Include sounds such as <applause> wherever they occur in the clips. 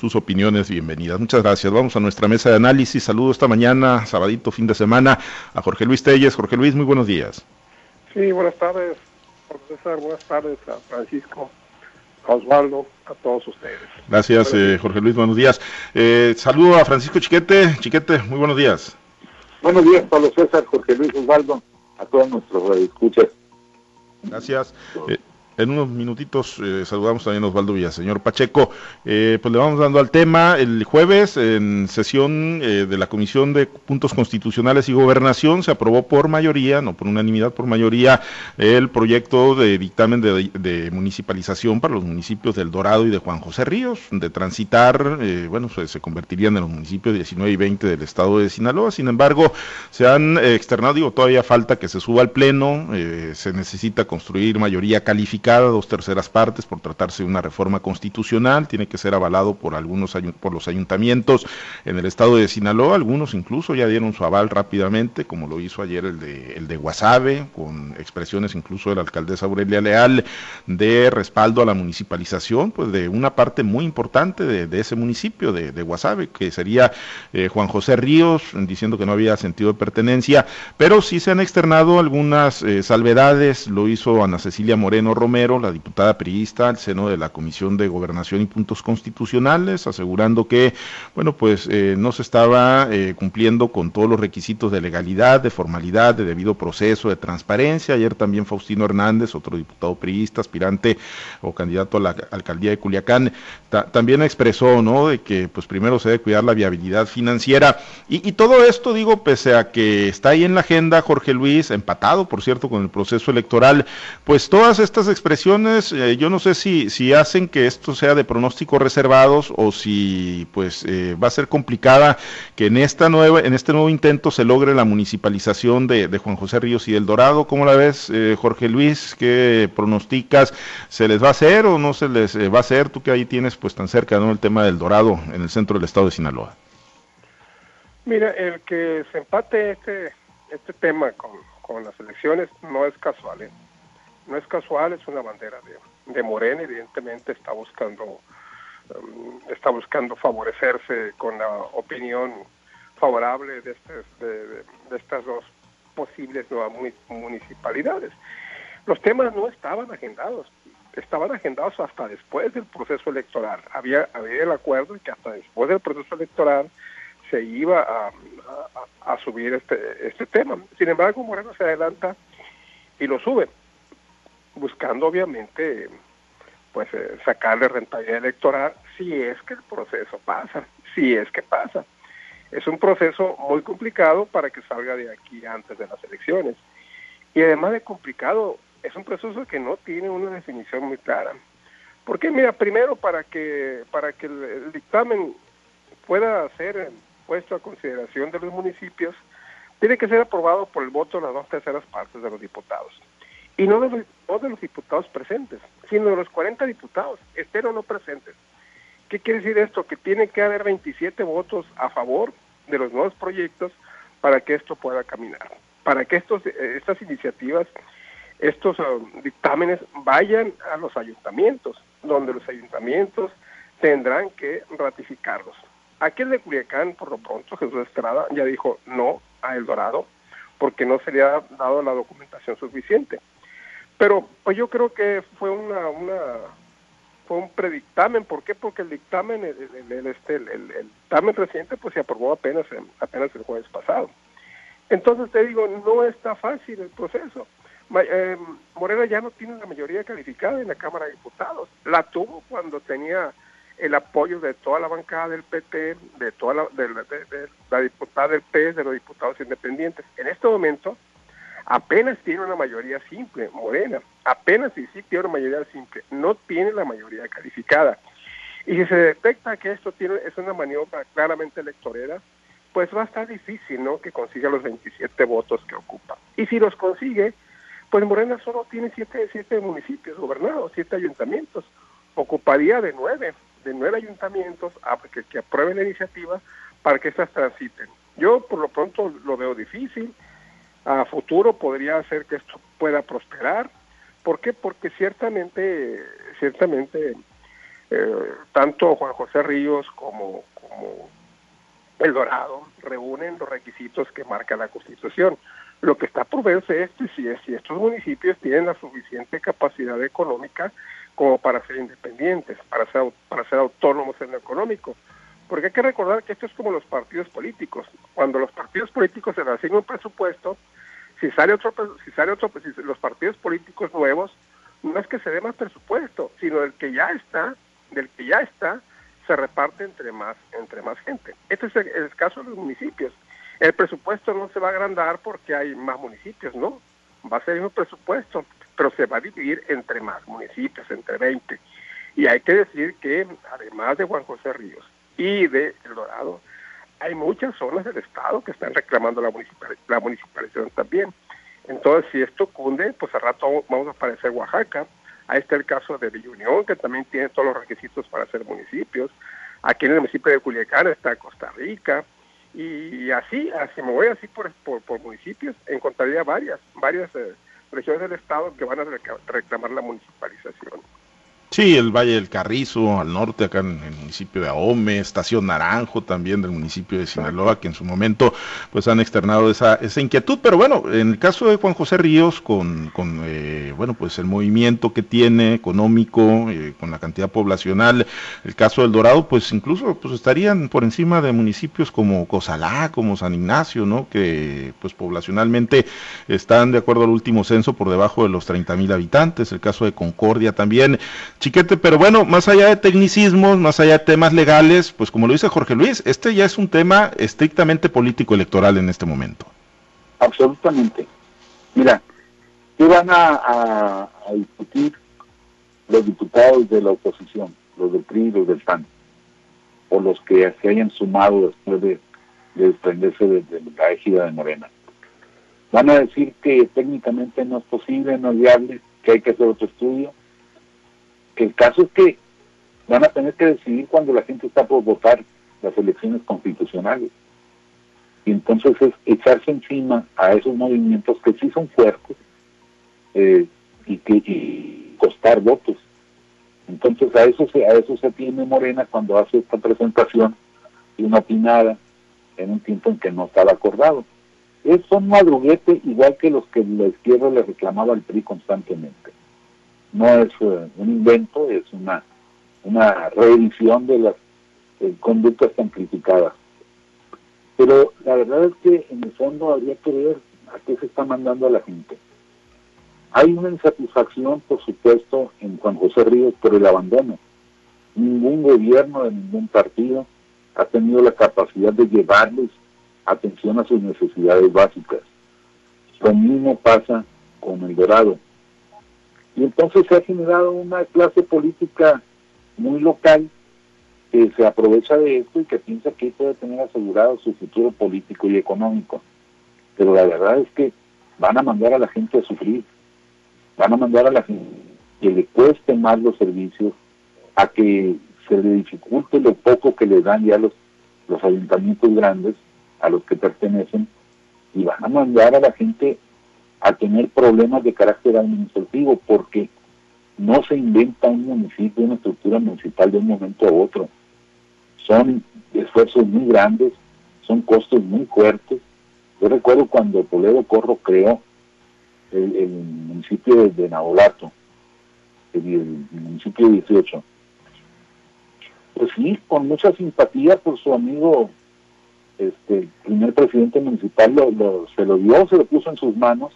sus opiniones bienvenidas. Muchas gracias. Vamos a nuestra mesa de análisis. Saludo esta mañana, sabadito, fin de semana, a Jorge Luis Telles. Jorge Luis, muy buenos días. Sí, buenas tardes, profesor. Buenas tardes a Francisco, a Osvaldo, a todos ustedes. Gracias, eh, Jorge Luis. Buenos días. Eh, saludo a Francisco Chiquete. Chiquete, muy buenos días. Buenos días, Pablo César, Jorge Luis Osvaldo, a todos nuestros escuchas. Gracias. Eh, en unos minutitos eh, saludamos también a Osvaldo Villaseñor Pacheco. Eh, pues le vamos dando al tema. El jueves, en sesión eh, de la Comisión de Puntos Constitucionales y Gobernación, se aprobó por mayoría, no por unanimidad, por mayoría, el proyecto de dictamen de, municipalización para los municipios del Dorado y de Juan José Ríos, de transitar, bueno, se, se, convertirían en los municipios 19 y 20 del estado de Sinaloa. Sin embargo, se han externado, digo, todavía falta que se suba al Pleno, se necesita construir mayoría calificada dos terceras partes por tratarse de una reforma constitucional, tiene que ser avalado por algunos por los ayuntamientos en el estado de Sinaloa, algunos incluso ya dieron su aval rápidamente, como lo hizo ayer el de el de Guasave, con expresiones incluso de la alcaldesa Aurelia Leal de respaldo a la municipalización, pues de una parte muy importante de, ese municipio de, de, Guasave, que sería eh, Juan José Ríos, diciendo que no había sentido de pertenencia, pero sí se han externado algunas eh, salvedades, lo hizo Ana Cecilia Moreno Romero, la diputada priista, al seno de la Comisión de Gobernación y Puntos Constitucionales, asegurando que, bueno, pues eh, no se estaba eh, cumpliendo con todos los requisitos de legalidad, de formalidad, de debido proceso, de transparencia. Ayer también Faustino Hernández, otro diputado priista, aspirante o candidato a la alcaldía de Culiacán, también expresó, ¿no?, de que, pues primero se debe cuidar la viabilidad financiera. Y, y todo esto, digo, pese a que está ahí en la agenda Jorge Luis, empatado, por cierto, con el proceso electoral, pues todas estas expresiones, eh, yo no sé si, si hacen que esto sea de pronósticos reservados o si pues eh, va a ser complicada que en esta nueva, en este nuevo intento se logre la municipalización de, Juan José Ríos y El Dorado. ¿Cómo la ves, eh, Jorge Luis? ¿Qué pronosticas? ¿Se les va a hacer o no se les va a hacer? Tú que ahí tienes pues tan cerca ¿no? el tema del Dorado en el centro del estado de Sinaloa. Mira, el que se empate este, este tema con, con las elecciones no es casual. ¿eh? No es casual, es una bandera de, de Morena, evidentemente está buscando um, está buscando favorecerse con la opinión favorable de, de, estas dos posibles nuevas municipalidades. Los temas no estaban agendados, estaban agendados hasta después del proceso electoral. Había, había el acuerdo de que hasta después del proceso electoral se iba a, a, a subir este, este tema. Sin embargo, Moreno se adelanta y lo sube buscando obviamente pues eh, sacarle rentabilidad electoral si es que el proceso pasa, si es que pasa. Es un proceso muy complicado para que salga de aquí antes de las elecciones. Y además de complicado, es un proceso que no tiene una definición muy clara. Porque mira, primero para que para que el, dictamen pueda ser puesto a consideración de los municipios, tiene que ser aprobado por el voto de las dos terceras partes de los diputados y no de los, de los diputados presentes, sino de los 40 diputados, estén o no presentes. ¿Qué quiere decir esto? Que tiene que haber 27 votos a favor de los nuevos proyectos para que esto pueda caminar, para que estos, estas iniciativas, estos um, dictámenes vayan a los ayuntamientos, donde los ayuntamientos tendrán que ratificarlos. Aquel de Culiacán, por lo pronto, Jesús Estrada ya dijo no a El Dorado, porque no se le ha dado la documentación suficiente. Pero pues yo creo que fue una, una fue un predictamen, ¿por qué? Porque el dictamen, el, el, este, el, dictamen reciente pues se aprobó apenas, apenas el jueves pasado. Entonces te digo, no está fácil el proceso. Eh, Morena ya no tiene la mayoría calificada en la Cámara de Diputados. La tuvo cuando tenía el apoyo de toda la bancada del PT, de toda la, de, de la diputada del PS, de los diputados independientes. En este momento, apenas tiene una mayoría simple, Morena, apenas sí, sí tiene una mayoría simple, no tiene la mayoría calificada. Y si se detecta que esto tiene, es una maniobra claramente electorera, pues va a estar difícil, ¿no?, que consiga los 27 votos que ocupa. Y si los consigue, pues Morena solo tiene siete, siete municipios gobernados, siete ayuntamientos, ocuparía de nueve, de nueve ayuntamientos a que, que aprueben la iniciativa para que estas transiten. Yo por lo pronto lo veo difícil, a futuro podría hacer que esto pueda prosperar. ¿Por qué? Porque ciertamente, ciertamente eh, tanto Juan José Ríos como, como El Dorado reúnen los requisitos que marca la Constitución. Lo que está por verse es si, si estos municipios tienen la suficiente capacidad económica como para ser independientes, para ser, para ser autónomos en lo económico. Porque hay que recordar que esto es como los partidos políticos. Cuando los partidos políticos se le asignan un presupuesto, si sale otro, si sale otro, si los partidos políticos nuevos, no es que se dé más presupuesto, sino del que ya está, del que ya está, se reparte entre más, entre más gente. Este es el, caso de los municipios. El presupuesto no se va a agrandar porque hay más municipios, ¿no? Va a ser un presupuesto, pero se va a dividir entre más municipios, entre 20. Y hay que decir que además de Juan José Ríos y de El Dorado, hay muchas zonas del Estado que están reclamando la, la municipalización también. Entonces, si esto cunde, pues al rato vamos a aparecer Oaxaca. Ahí está el caso de Villa que también tiene todos los requisitos para ser municipios. Aquí en el municipio de Culiacán está Costa Rica. Y así, así me voy así por, por, municipios, encontraría varias, varias eh, regiones del Estado que van a reclamar la municipalización. Sí, el Valle del Carrizo, al norte, acá en el municipio de Ahome, Estación Naranjo también del municipio de Sinaloa, que en su momento pues han externado esa, esa inquietud. Pero bueno, en el caso de Juan José Ríos, con, con eh, bueno, pues el movimiento que tiene económico, eh, con la cantidad poblacional, el caso del Dorado, pues incluso pues estarían por encima de municipios como Cozalá, como San Ignacio, ¿no? Que pues poblacionalmente están, de acuerdo al último censo, por debajo de los 30 mil habitantes. El caso de Concordia también Pero bueno, más allá de tecnicismos, más allá de temas legales, pues como lo dice Jorge Luis, este ya es un tema estrictamente político electoral en este momento. Absolutamente. Mira, ¿qué van a, discutir los diputados de la oposición, los del PRI, los del PAN, o los que se hayan sumado después de, desprenderse de, de la égida de Morena? Van a decir que técnicamente no es posible, no es viable, que hay que hacer otro estudio el caso es que van a tener que decidir cuando la gente está por votar las elecciones constitucionales. Y entonces es echarse encima a esos movimientos que sí son fuertes eh, y que costar votos. Entonces a eso se a eso se tiene Morena cuando hace esta presentación y una opinada en un tiempo en que no estaba acordado. Es un madruguete igual que los que la izquierda le reclamaba al PRI constantemente no es eh, un invento, es una, una reedición de las conductas tan criticadas. Pero la verdad es que en el fondo habría que ver a qué se está mandando a la gente. Hay una insatisfacción, por supuesto, en Juan José Ríos por el abandono. Ningún gobierno de ningún partido ha tenido la capacidad de llevarles atención a sus necesidades básicas. Lo mismo pasa con el Dorado y entonces se ha generado una clase política muy local que se aprovecha de esto y que piensa que puede tener asegurado su futuro político y económico. Pero la verdad es que van a mandar a la gente a sufrir, van a mandar a la gente que le cueste más los servicios, a que se le dificulte lo poco que le dan ya los, los ayuntamientos grandes a los que pertenecen, y van a mandar a la gente a tener problemas de carácter administrativo porque no se inventa un municipio, una estructura municipal de un momento a otro. Son esfuerzos muy grandes, son costos muy fuertes. Yo recuerdo cuando Toledo Corro creó el, municipio de, Nabolato, el, municipio 18. Pues sí, con mucha simpatía por su amigo, este, el primer presidente municipal se lo dio, se lo puso en sus manos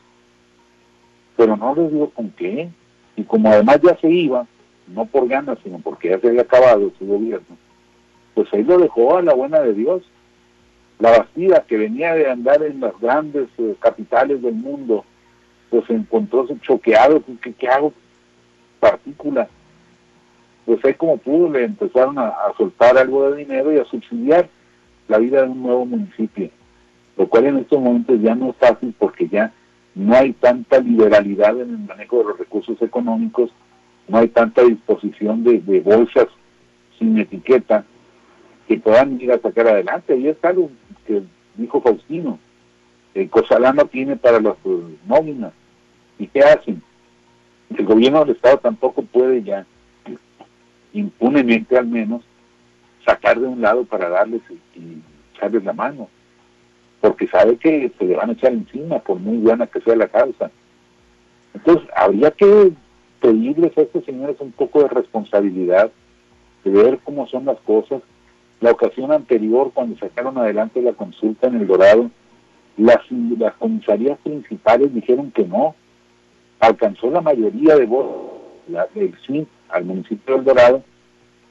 pero no les digo con qué. Y como además ya se iba, no por ganas, sino porque ya se había acabado su gobierno, pues ahí lo dejó a la buena de Dios. La Bastida, que venía de andar en las grandes eh, capitales del mundo, pues se encontró choqueado, ¿qué, qué hago? Partícula. Pues ahí como pudo le empezaron a soltar algo de dinero y a subsidiar la vida de un nuevo municipio, lo cual en estos momentos ya no es fácil porque ya no hay tanta liberalidad en el manejo de los recursos económicos, no hay tanta disposición de, bolsas sin etiqueta que puedan ir a sacar adelante. Y es algo que dijo Faustino, el Cosalano tiene para las eh, nóminas. ¿Y qué hacen? El gobierno del Estado tampoco puede ya impunemente al menos, sacar de un lado para darles y echarles la mano, porque sabe que se le van a echar encima por muy buena que sea la causa. Entonces, habría que pedirles a estos señores un poco de responsabilidad, de ver cómo son las cosas. La ocasión anterior, cuando sacaron adelante la consulta en El Dorado, las, las comisarías principales dijeron que no. Alcanzó la mayoría de votos del sí al municipio del Dorado,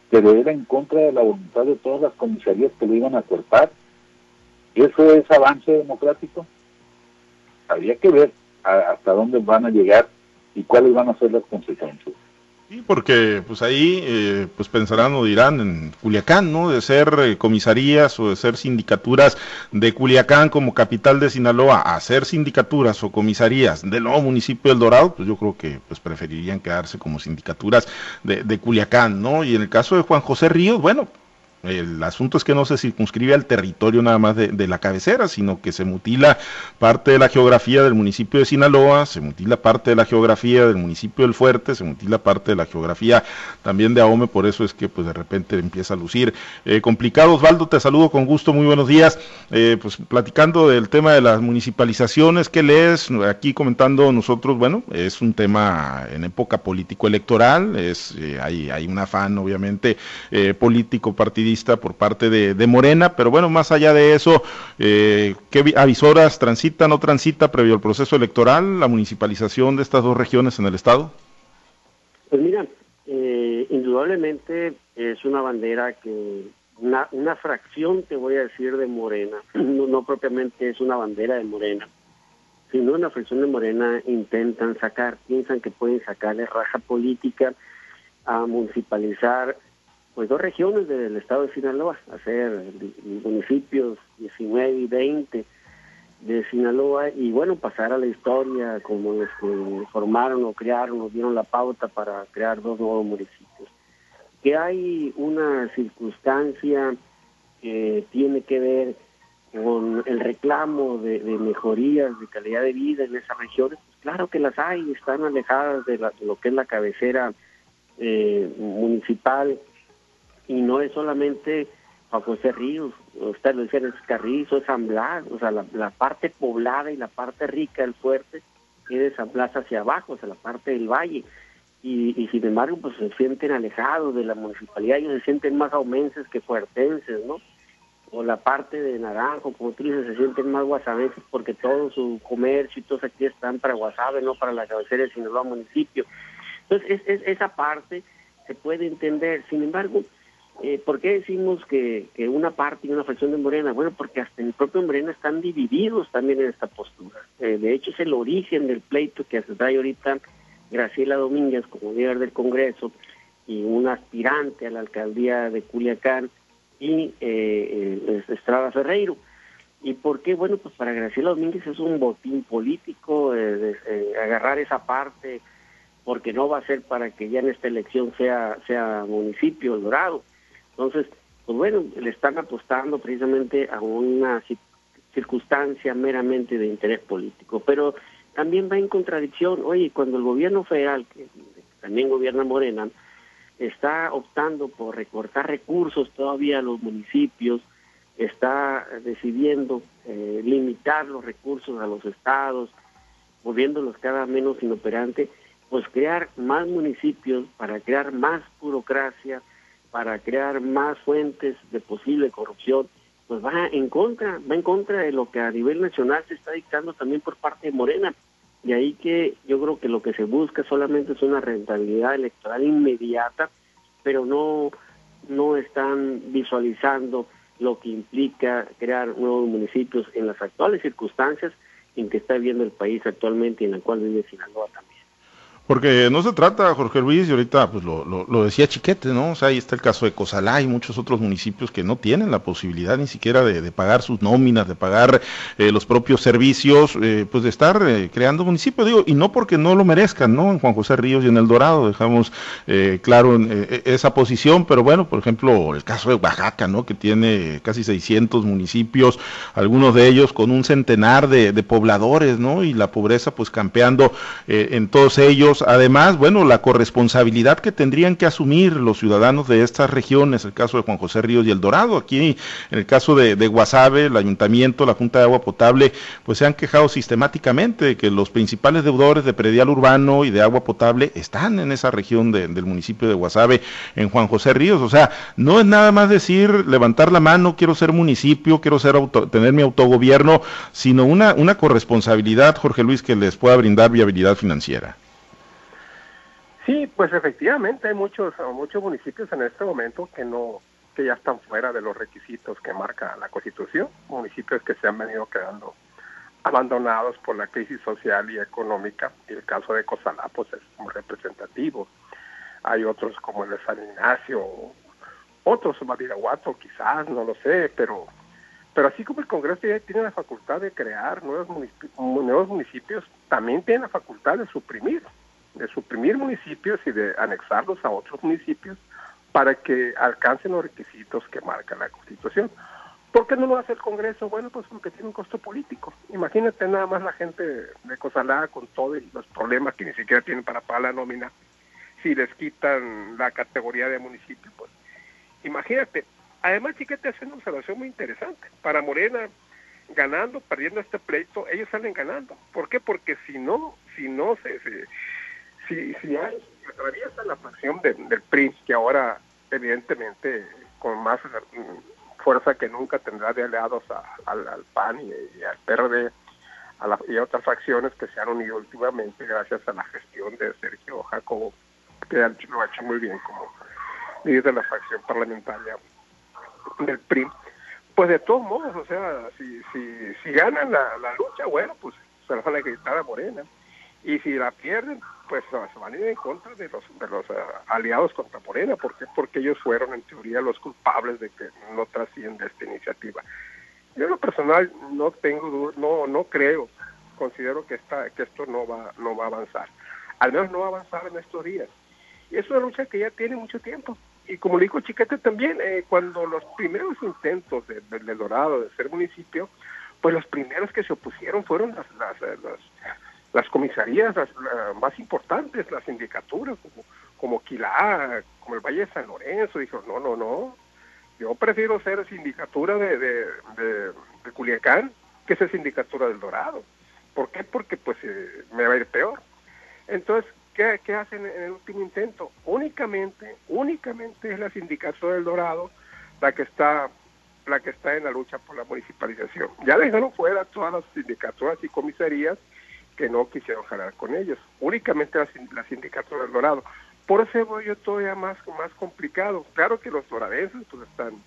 pero era en contra de la voluntad de todas las comisarías que lo iban a cortar. ¿Eso es avance democrático? Habría que ver hasta dónde van a llegar y cuáles van a ser las consecuencias. Sí, porque pues ahí eh, pues pensarán o dirán en Culiacán, ¿no? De ser eh, comisarías o de ser sindicaturas de Culiacán como capital de Sinaloa a ser sindicaturas o comisarías del nuevo municipio del Dorado, pues yo creo que pues preferirían quedarse como sindicaturas de, de Culiacán, ¿no? Y en el caso de Juan José Ríos, bueno, el asunto es que no se circunscribe al territorio nada más de, la cabecera, sino que se mutila parte de la geografía del municipio de Sinaloa, se mutila parte de la geografía del municipio del Fuerte, se mutila parte de la geografía también de Ahome, por eso es que pues de repente empieza a lucir eh, complicado. Osvaldo, te saludo con gusto, muy buenos días. Eh, pues platicando del tema de las municipalizaciones, ¿qué lees? Aquí comentando nosotros, bueno, es un tema en época político-electoral, es eh, hay, hay un afán obviamente político partidista por parte de, Morena, pero bueno, más allá de eso, eh, ¿qué avisoras transita, no transita previo al proceso electoral la municipalización de estas dos regiones en el Estado? Pues mira, eh, indudablemente es una bandera que, una, una fracción, te voy a decir, de Morena, <clears throat> no, no propiamente es una bandera de Morena, sino una fracción de Morena intentan sacar, piensan que pueden sacarle raja política a municipalizar pues dos regiones del estado de Sinaloa, hacer municipios 19 y 20 de Sinaloa y bueno, pasar a la historia como los formaron o crearon o dieron la pauta para crear dos nuevos municipios. Que hay una circunstancia que tiene que ver con el reclamo de, mejorías de calidad de vida en esas regiones, pues claro que las hay, están alejadas de, lo que es la cabecera eh, municipal y no es solamente a José Ríos, usted lo dice, es Carrizo, es San Blas, o sea, la, parte poblada y la parte rica del fuerte es de San Blas hacia abajo, o sea, la parte del valle. Y, y sin embargo, pues se sienten alejados de la municipalidad, ellos se sienten más aumenses que fuertenses, ¿no? O la parte de Naranjo, como tú dices, se sienten más guasabenses porque todo su comercio y todos aquí están para Guasave, no para la cabecera de Sinaloa municipio. Entonces, es, esa parte se puede entender. Sin embargo, eh, ¿Por qué decimos que, que, una parte y una fracción de Morena? Bueno, porque hasta el propio Morena están divididos también en esta postura. Eh, de hecho, es el origen del pleito que se trae ahorita Graciela Domínguez como líder del Congreso y un aspirante a la alcaldía de Culiacán y eh, Estrada Ferreiro. ¿Y por qué? Bueno, pues para Graciela Domínguez es un botín político eh, agarrar esa parte porque no va a ser para que ya en esta elección sea, sea municipio Dorado entonces, pues bueno, le están apostando precisamente a una circunstancia meramente de interés político, pero también va en contradicción, oye, cuando el gobierno federal, que también gobierna Morena, está optando por recortar recursos todavía a los municipios, está decidiendo eh, limitar los recursos a los estados, volviéndolos cada menos inoperante, pues crear más municipios para crear más burocracia, para crear más fuentes de posible corrupción, pues va en contra, va en contra de lo que a nivel nacional se está dictando también por parte de Morena. Y ahí que yo creo que lo que se busca solamente es una rentabilidad electoral inmediata, pero no, no están visualizando lo que implica crear nuevos municipios en las actuales circunstancias en que está viviendo el país actualmente y en la cual vive Sinaloa también. Porque no se trata, Jorge Luis, y ahorita pues lo, lo, decía Chiquete, ¿no? O sea, ahí está el caso de Cosalá y muchos otros municipios que no tienen la posibilidad ni siquiera de, pagar sus nóminas, de pagar eh, los propios servicios, eh, pues de estar eh, creando municipios, digo, y no porque no lo merezcan, ¿no? En Juan José Ríos y en El Dorado dejamos claro en, esa posición, pero bueno, por ejemplo, el caso de Oaxaca, ¿no? Que tiene casi 600 municipios, algunos de ellos con un centenar de, de pobladores, ¿no? Y la pobreza pues campeando en todos ellos además, bueno, la corresponsabilidad que tendrían que asumir los ciudadanos de estas regiones, el caso de Juan José Ríos y El Dorado, aquí en el caso de, de Guasave, el ayuntamiento, la Junta de Agua Potable, pues se han quejado sistemáticamente de que los principales deudores de predial urbano y de agua potable están en esa región del municipio de Guasave, en Juan José Ríos, o sea, no es nada más decir, levantar la mano, quiero ser municipio, quiero ser tener mi autogobierno, sino una, una corresponsabilidad, Jorge Luis, que les pueda brindar viabilidad financiera. Sí, pues efectivamente hay muchos muchos municipios en este momento que no que ya están fuera de los requisitos que marca la Constitución, municipios que se han venido quedando abandonados por la crisis social y económica, y el caso de Cosalá pues es muy representativo. Hay otros como el de San Ignacio, otros Madiraguato quizás, no lo sé, pero pero así como el Congreso tiene la facultad de crear nuevos municipios, nuevos municipios también tiene la facultad de suprimir, de suprimir municipios y de anexarlos a otros municipios para que alcancen los requisitos que marca la Constitución. ¿Por qué no lo hace el Congreso? Bueno, pues porque tiene un costo político. Imagínate nada más la gente de Cosalá con todos los problemas que ni siquiera tienen para pagar la nómina. Si les quitan la categoría de municipio, pues imagínate, Además, Chiquete hace una observación muy interesante. Para Morena, ganando, perdiendo este pleito, ellos salen ganando. ¿Por qué? Porque si no, si no se, si, si hay, atraviesa la pasión del PRI, que ahora evidentemente con más fuerza que nunca tendrá de aliados al, PAN y, al PRD a y a otras facciones que se han unido últimamente gracias a la gestión de Sergio Jacobo, que lo ha hecho muy bien como líder de la facción parlamentaria del PRI, pues de todos modos, o sea, si, si, si ganan la, la lucha, bueno, pues se la van a gritar a Morena. Y si la pierden, pues se van a ir en contra de los, de los eh, aliados contra Morena. ¿Por qué? Porque ellos fueron, en teoría, los culpables de que no trasciende esta iniciativa. Yo en lo personal no tengo no no creo, considero que esta, que esto no va no va a avanzar. Al menos no va a avanzar en estos días. Y es una lucha que ya tiene mucho tiempo y como le dijo Chiquete también, eh, cuando los primeros intentos de, de, Dorado de ser municipio, pues los primeros que se opusieron fueron las, las, eh, las, comisarías las, más importantes, las sindicaturas, como, como Quilá, como el Valle de San Lorenzo, dijo, no, no, no, yo prefiero ser sindicatura de, de, Culiacán que ser sindicatura del Dorado. ¿Por qué? Porque pues eh, me va a ir peor. Entonces, ¿Qué, hacen en el último intento? Únicamente, únicamente es la sindicatura del Dorado la que está la que está en la lucha por la municipalización. Ya dejaron fuera todas las sindicaturas y comisarías que no quisieron jalar con ellos. Únicamente la, la del Dorado. Por eso voy todavía más, más complicado. Claro que los doradenses pues están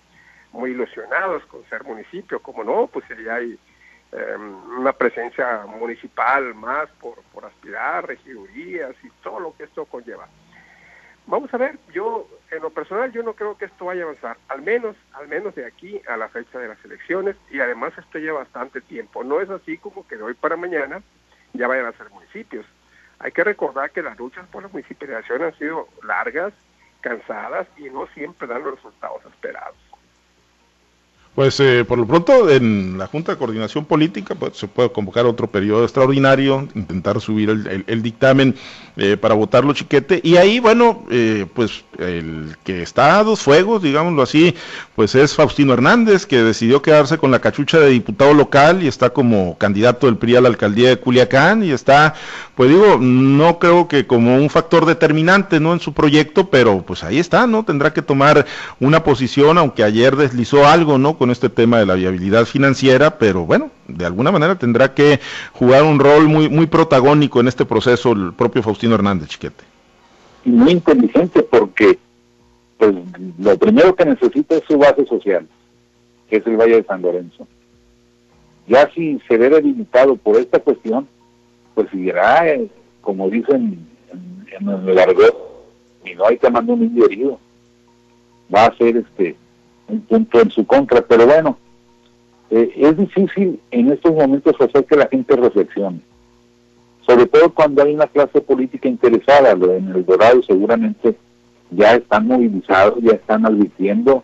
muy ilusionados con ser municipio, como no, pues ya hay Em, una presencia municipal más por, por aspirar, regidurías y todo lo que esto conlleva. Vamos a ver, yo en lo personal yo no creo que esto vaya a avanzar, al menos, al menos de aquí a la fecha de las elecciones y además esto lleva bastante tiempo. No es así como que de hoy para mañana ya vayan a ser municipios. Hay que recordar que las luchas por la municipalización han sido largas, cansadas y no siempre dan los resultados esperados. Pues eh, por lo pronto en la Junta de Coordinación Política pues, se puede convocar otro periodo extraordinario, intentar subir el, dictamen eh, para votarlo chiquete y ahí bueno eh, pues el que está a dos fuegos digámoslo así pues es Faustino Hernández que decidió quedarse con la cachucha de diputado local y está como candidato del PRI a la alcaldía de Culiacán y está pues digo no creo que como un factor determinante no en su proyecto pero pues ahí está no tendrá que tomar una posición aunque ayer deslizó algo no este tema de la viabilidad financiera, pero bueno, de alguna manera tendrá que jugar un rol muy, muy protagónico en este proceso el propio Faustino Hernández Chiquete. Muy inteligente porque pues lo primero que necesita es su base social, que es el Valle de San Lorenzo. Ya si se ve debilitado por esta cuestión, pues seguirá, eh, como dicen en, el argot, y no hay que mandar un indio herido. Va a ser este en su contra, pero bueno, eh, es difícil en estos momentos hacer que la gente reflexione, sobre todo cuando hay una clase política interesada, en el Dorado seguramente ya están movilizados, ya están advirtiendo,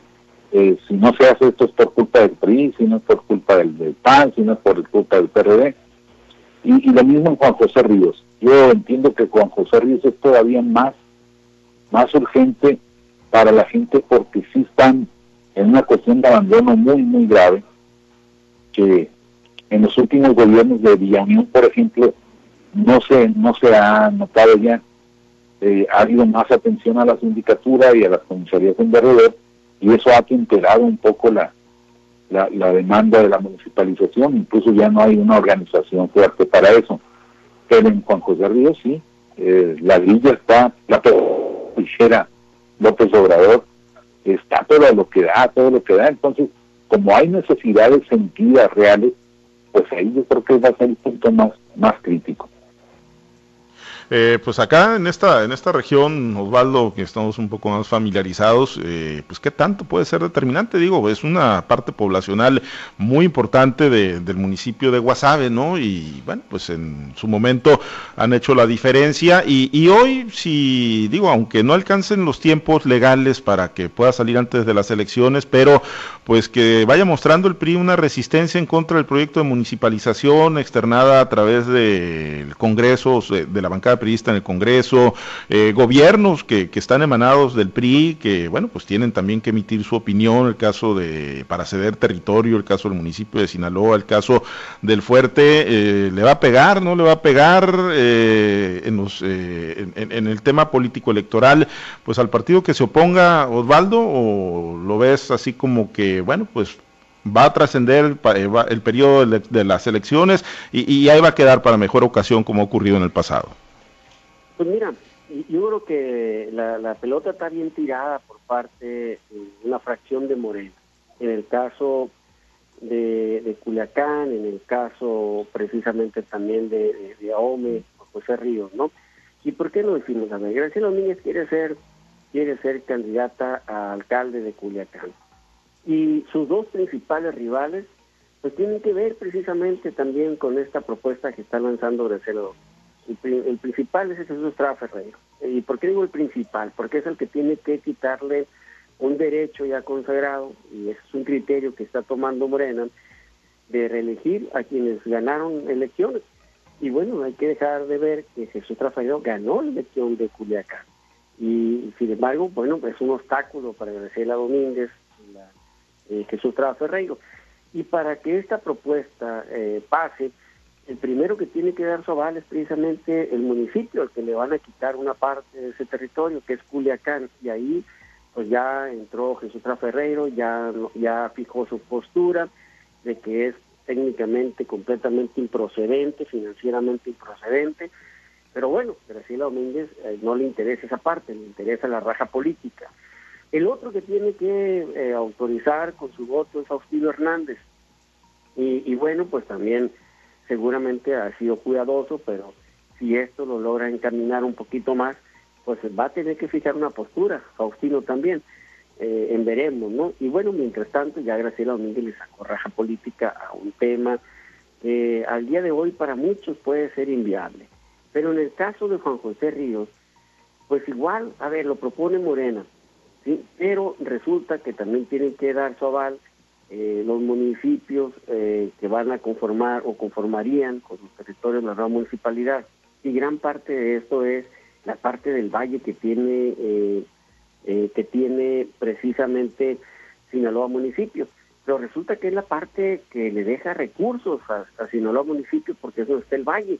eh, si no se hace esto es por culpa del PRI, si no es por culpa del, PAN, si no es por culpa del PRD, y, y lo mismo en Juan José Ríos. yo entiendo que Juan José Ríos es todavía más, más urgente para la gente porque sí están en una cuestión de abandono muy, muy grave, que en los últimos gobiernos de Villaunión, por ejemplo, no se, no se ha notado ya, eh, ha habido más atención a la sindicatura y a las comisarías en derredor, y eso ha temperado un poco la, la, demanda de la municipalización, incluso ya no hay una organización fuerte para eso. Pero en Juan José Ríos sí, eh, la grilla está, la ligera López Obrador, está todo lo que da, todo lo que da. Entonces, como hay necesidades sentidas reales, pues ahí yo creo que va a ser el punto más, más crítico. Eh, pues acá en esta, en esta región, Osvaldo, que estamos un poco más familiarizados, eh, pues qué tanto puede ser determinante, digo, es una parte poblacional muy importante del municipio de Guasave, ¿no? Y bueno, pues en su momento han hecho la diferencia y, y hoy, si digo, aunque no alcancen los tiempos legales para que pueda salir antes de las elecciones, pero pues que vaya mostrando el PRI una resistencia en contra del proyecto de municipalización externada a través del Congreso, de la bancada priista en el Congreso, eh, gobiernos que, están emanados del PRI, que bueno, pues tienen también que emitir su opinión, el caso de para ceder territorio, el caso del municipio de Sinaloa, el caso del Fuerte, eh, le va a pegar, ¿no? Le va a pegar eh, en, el tema político electoral, pues al partido que se oponga, Osvaldo, o lo ves así como que bueno, pues va a trascender el, periodo de, las elecciones y, ahí va a quedar para mejor ocasión como ha ocurrido en el pasado. Pues mira, yo creo que la, pelota está bien tirada por parte de una fracción de Morena. En el caso de, Culiacán, en el caso precisamente también de, de, Ahome, José Ríos, ¿no? ¿Y por qué lo decimos? A ver, Graciela Domínguez quiere ser, quiere ser candidata a alcalde de Culiacán y sus dos principales rivales pues tienen que ver precisamente también con esta propuesta que está lanzando Brecelo. El, principal es Jesús Estrada Ferreiro. ¿Y por qué digo el principal? Porque es el que tiene que quitarle un derecho ya consagrado, y es un criterio que está tomando Morena, de reelegir a quienes ganaron elecciones. Y bueno, hay que dejar de ver que Jesús Ferreiro ganó la elección de Culiacán. Y sin embargo, bueno, es un obstáculo para Graciela Domínguez, la eh, Jesús Ferreiro. Y para que esta propuesta eh, pase, el primero que tiene que dar su aval es precisamente el municipio, al que le van a quitar una parte de ese territorio, que es Culiacán, y ahí pues ya entró Jesús Traba Ferreiro, ya, ya fijó su postura de que es técnicamente completamente improcedente, financieramente improcedente, pero bueno, Graciela Domínguez eh, no le interesa esa parte, le interesa la raja política. El otro que tiene que eh, autorizar con su voto es Faustino Hernández. Y, bueno, pues también seguramente ha sido cuidadoso, pero si esto lo logra encaminar un poquito más, pues va a tener que fijar una postura, Faustino también, eh, en veremos, ¿no? Y bueno, mientras tanto, ya Graciela Domínguez le sacó raja política a un tema que al día de hoy para muchos puede ser inviable. Pero en el caso de Juan José Ríos, pues igual, a ver, lo propone Morena, pero resulta que también tienen que dar su aval eh, los municipios eh, que van a conformar o conformarían con los territorios la nueva municipalidad. Y gran parte de esto es la parte del valle que tiene, eh, que tiene precisamente Sinaloa municipio. Pero resulta que es la parte que le deja recursos a, a Sinaloa municipio porque es donde está el valle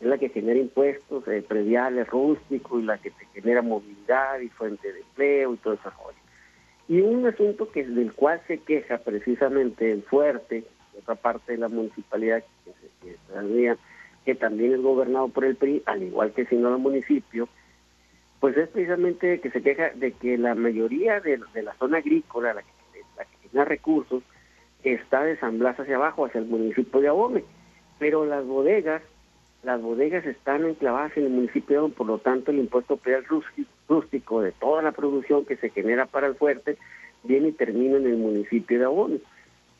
es la que genera impuestos prediales rústicos y la que te genera movilidad y fuente de empleo y todo eso. Y un asunto que del cual se queja precisamente el fuerte, otra parte de la municipalidad que, que, también es gobernado por el PRI, al igual que si no el municipio, pues es precisamente que se queja de que la mayoría de, la zona agrícola, la que, la que tiene recursos, está de San Blas hacia abajo, hacia el municipio de Abome. Pero las bodegas las bodegas están enclavadas en el municipio, por lo tanto el impuesto predial rústico de toda la producción que se genera para el fuerte viene y termina en el municipio de Abón.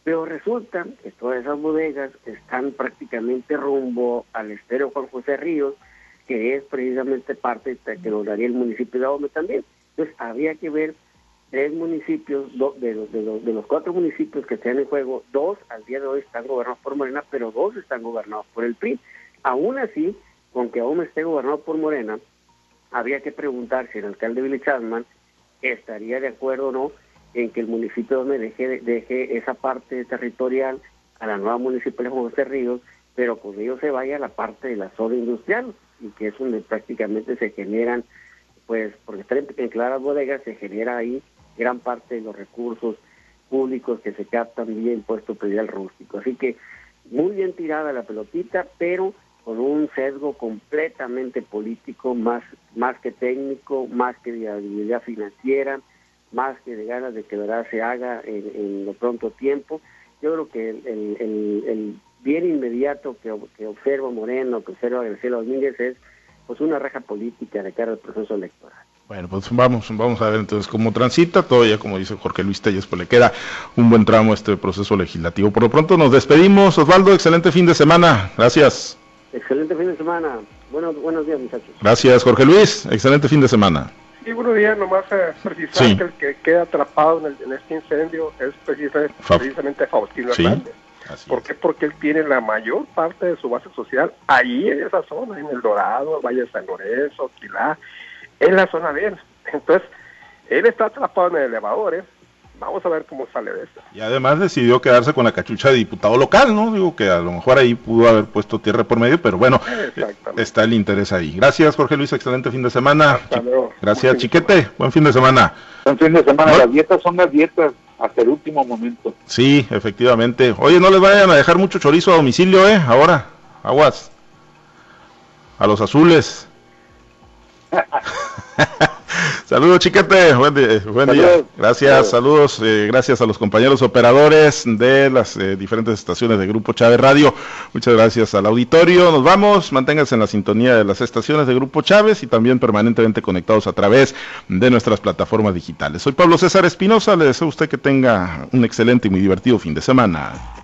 Pero resulta que todas esas bodegas están prácticamente rumbo al estero Juan José Ríos, que es precisamente parte que lo daría el municipio de Abón también. Entonces habría que ver tres municipios, de, los, de, los, cuatro municipios que están en juego, dos al día de hoy están gobernados por Morena, pero dos están gobernados por el PRI. Aún así, con que aún esté gobernado por Morena, habría que preguntar si el alcalde Billy Chapman estaría de acuerdo o no en que el municipio de deje, deje esa parte territorial a la nueva municipalidad de José Ríos, pero con ello se vaya a la parte de la zona industrial y que es donde prácticamente se generan, pues, porque están en claras bodegas, se genera ahí gran parte de los recursos públicos que se captan vía impuesto predial rústico. Así que muy bien tirada la pelotita, pero con un sesgo completamente político, más, más que técnico, más que de habilidad financiera, más que de ganas de que verdad se haga en, lo pronto tiempo. Yo creo que el, bien inmediato que, que observa Moreno, que observa García Domínguez es pues una raja política de cara al proceso electoral. Bueno, pues vamos, vamos a ver entonces cómo transita, todavía como dice Jorge Luis Telles, pues le queda un buen tramo este proceso legislativo. Por lo pronto nos despedimos, Osvaldo, excelente fin de semana, gracias. Excelente fin de semana, buenos, buenos días muchachos. Gracias Jorge Luis, excelente fin de semana. Sí, buenos días, nomás eh, precisar que el que queda atrapado en, este incendio es precisamente, precisamente Faustino Hernández. ¿Por qué? Porque él tiene la mayor parte de su base social ahí en esa zona, en El Dorado, Valle de San Lorenzo, Quilá, en la zona de él. Entonces, él está atrapado en el elevador, ¿eh? Vamos a ver cómo sale de esto. Y además decidió quedarse con la cachucha de diputado local, ¿no? Digo que a lo mejor ahí pudo haber puesto tierra por medio, pero bueno, está el interés ahí. Gracias, Jorge Luis, excelente fin de semana. Gracias, Chiquete, buen fin de semana. Buen fin de semana, las dietas son las dietas hasta el último momento. Sí, efectivamente. Oye, no les vayan a dejar mucho chorizo a domicilio, ¿eh? Ahora, aguas. A los azules. <laughs> Saludos, chiquete. Buen, día. Gracias, saludos. Eh, gracias a los compañeros operadores de las eh, diferentes estaciones de Grupo Chávez Radio. Muchas gracias al auditorio. Nos vamos. Manténganse en la sintonía de las estaciones de Grupo Chávez y también permanentemente conectados a través de nuestras plataformas digitales. Soy Pablo César Espinosa. Le deseo a usted que tenga un excelente y muy divertido fin de semana.